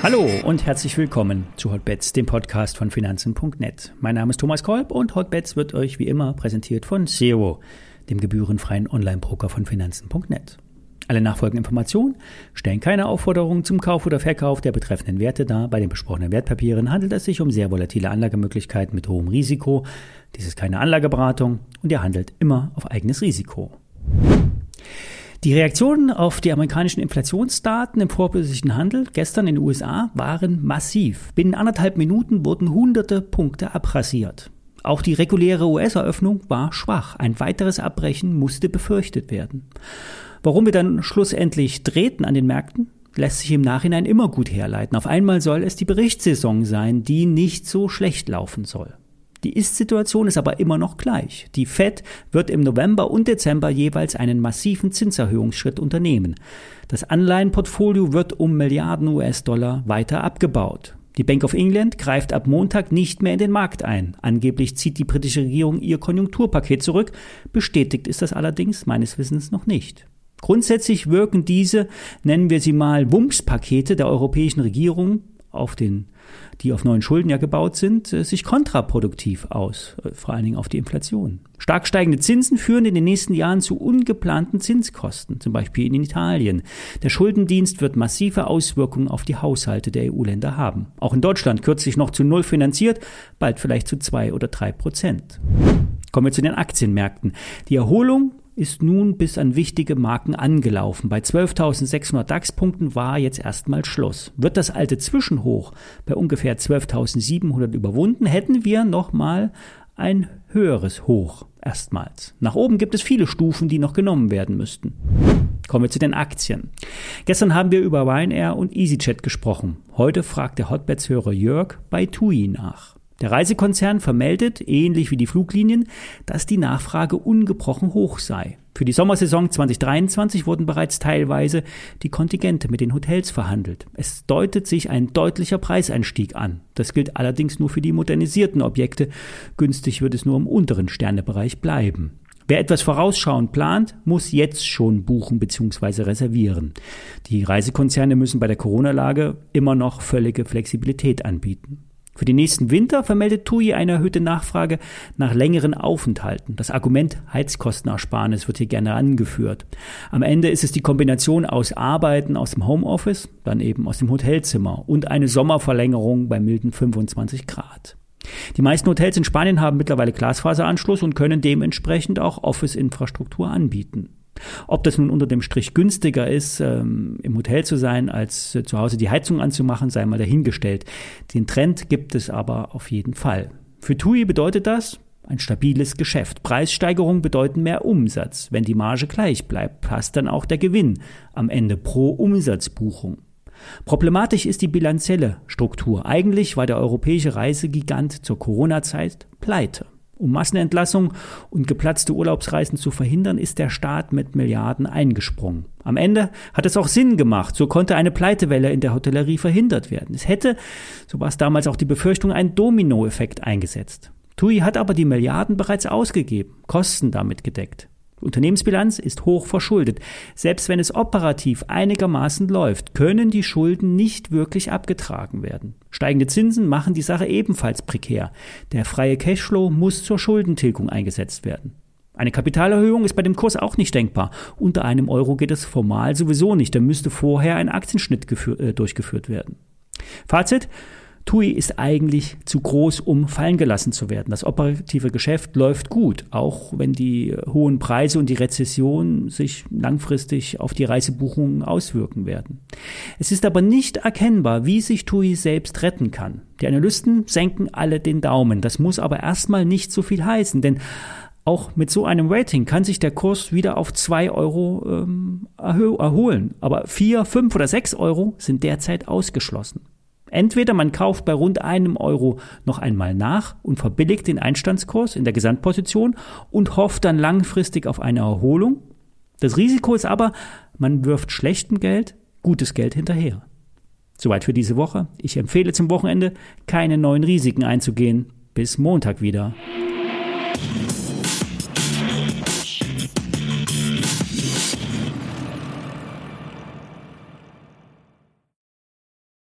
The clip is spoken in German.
Hallo und herzlich willkommen zu Hotbets, dem Podcast von Finanzen.net. Mein Name ist Thomas Kolb und Hotbets wird euch wie immer präsentiert von Zero, dem gebührenfreien Online-Broker von Finanzen.net. Alle nachfolgenden Informationen stellen keine Aufforderungen zum Kauf oder Verkauf der betreffenden Werte dar. Bei den besprochenen Wertpapieren handelt es sich um sehr volatile Anlagemöglichkeiten mit hohem Risiko. Dies ist keine Anlageberatung und ihr handelt immer auf eigenes Risiko. Die Reaktionen auf die amerikanischen Inflationsdaten im vorbörslichen Handel gestern in den USA waren massiv. Binnen anderthalb Minuten wurden hunderte Punkte abrasiert. Auch die reguläre US-Eröffnung war schwach. Ein weiteres Abbrechen musste befürchtet werden. Warum wir dann schlussendlich drehten an den Märkten, lässt sich im Nachhinein immer gut herleiten. Auf einmal soll es die Berichtssaison sein, die nicht so schlecht laufen soll. Die Ist-Situation ist aber immer noch gleich. Die Fed wird im November und Dezember jeweils einen massiven Zinserhöhungsschritt unternehmen. Das Anleihenportfolio wird um Milliarden US-Dollar weiter abgebaut. Die Bank of England greift ab Montag nicht mehr in den Markt ein. Angeblich zieht die britische Regierung ihr Konjunkturpaket zurück. Bestätigt ist das allerdings meines Wissens noch nicht. Grundsätzlich wirken diese, nennen wir sie mal Wumms-Pakete der europäischen Regierung auf den die auf neuen Schulden ja gebaut sind, äh, sich kontraproduktiv aus, äh, vor allen Dingen auf die Inflation. Stark steigende Zinsen führen in den nächsten Jahren zu ungeplanten Zinskosten, zum Beispiel in Italien. Der Schuldendienst wird massive Auswirkungen auf die Haushalte der EU-Länder haben. Auch in Deutschland kürzlich noch zu Null finanziert, bald vielleicht zu zwei oder drei Prozent. Kommen wir zu den Aktienmärkten. Die Erholung ist nun bis an wichtige Marken angelaufen. Bei 12.600 DAX-Punkten war jetzt erstmal Schluss. Wird das alte Zwischenhoch bei ungefähr 12.700 überwunden, hätten wir nochmal ein höheres Hoch erstmals. Nach oben gibt es viele Stufen, die noch genommen werden müssten. Kommen wir zu den Aktien. Gestern haben wir über Ryanair und EasyJet gesprochen. Heute fragt der Hotbeds-Hörer Jörg bei TUI nach. Der Reisekonzern vermeldet, ähnlich wie die Fluglinien, dass die Nachfrage ungebrochen hoch sei. Für die Sommersaison 2023 wurden bereits teilweise die Kontingente mit den Hotels verhandelt. Es deutet sich ein deutlicher Preiseinstieg an. Das gilt allerdings nur für die modernisierten Objekte. Günstig wird es nur im unteren Sternebereich bleiben. Wer etwas vorausschauend plant, muss jetzt schon buchen bzw. reservieren. Die Reisekonzerne müssen bei der Corona-Lage immer noch völlige Flexibilität anbieten. Für den nächsten Winter vermeldet TUI eine erhöhte Nachfrage nach längeren Aufenthalten. Das Argument Heizkostenersparnis wird hier gerne angeführt. Am Ende ist es die Kombination aus Arbeiten aus dem Homeoffice, dann eben aus dem Hotelzimmer und eine Sommerverlängerung bei milden 25 Grad. Die meisten Hotels in Spanien haben mittlerweile Glasfaseranschluss und können dementsprechend auch Office-Infrastruktur anbieten. Ob das nun unter dem Strich günstiger ist, ähm, im Hotel zu sein, als äh, zu Hause die Heizung anzumachen, sei mal dahingestellt. Den Trend gibt es aber auf jeden Fall. Für TUI bedeutet das ein stabiles Geschäft. Preissteigerungen bedeuten mehr Umsatz. Wenn die Marge gleich bleibt, passt dann auch der Gewinn am Ende pro Umsatzbuchung. Problematisch ist die bilanzielle Struktur. Eigentlich war der europäische Reisegigant zur Corona-Zeit pleite. Um Massenentlassungen und geplatzte Urlaubsreisen zu verhindern, ist der Staat mit Milliarden eingesprungen. Am Ende hat es auch Sinn gemacht. So konnte eine Pleitewelle in der Hotellerie verhindert werden. Es hätte, so war es damals auch die Befürchtung, einen Dominoeffekt eingesetzt. TUI hat aber die Milliarden bereits ausgegeben, Kosten damit gedeckt. Unternehmensbilanz ist hoch verschuldet. Selbst wenn es operativ einigermaßen läuft, können die Schulden nicht wirklich abgetragen werden. Steigende Zinsen machen die Sache ebenfalls prekär. Der freie Cashflow muss zur Schuldentilgung eingesetzt werden. Eine Kapitalerhöhung ist bei dem Kurs auch nicht denkbar. Unter einem Euro geht es formal sowieso nicht. Da müsste vorher ein Aktienschnitt äh, durchgeführt werden. Fazit. TUI ist eigentlich zu groß, um fallen gelassen zu werden. Das operative Geschäft läuft gut, auch wenn die hohen Preise und die Rezession sich langfristig auf die Reisebuchungen auswirken werden. Es ist aber nicht erkennbar, wie sich TUI selbst retten kann. Die Analysten senken alle den Daumen. Das muss aber erstmal nicht so viel heißen, denn auch mit so einem Rating kann sich der Kurs wieder auf zwei Euro ähm, erholen. Aber vier, fünf oder sechs Euro sind derzeit ausgeschlossen. Entweder man kauft bei rund einem Euro noch einmal nach und verbilligt den Einstandskurs in der Gesamtposition und hofft dann langfristig auf eine Erholung. Das Risiko ist aber, man wirft schlechtem Geld gutes Geld hinterher. Soweit für diese Woche. Ich empfehle zum Wochenende keine neuen Risiken einzugehen. Bis Montag wieder.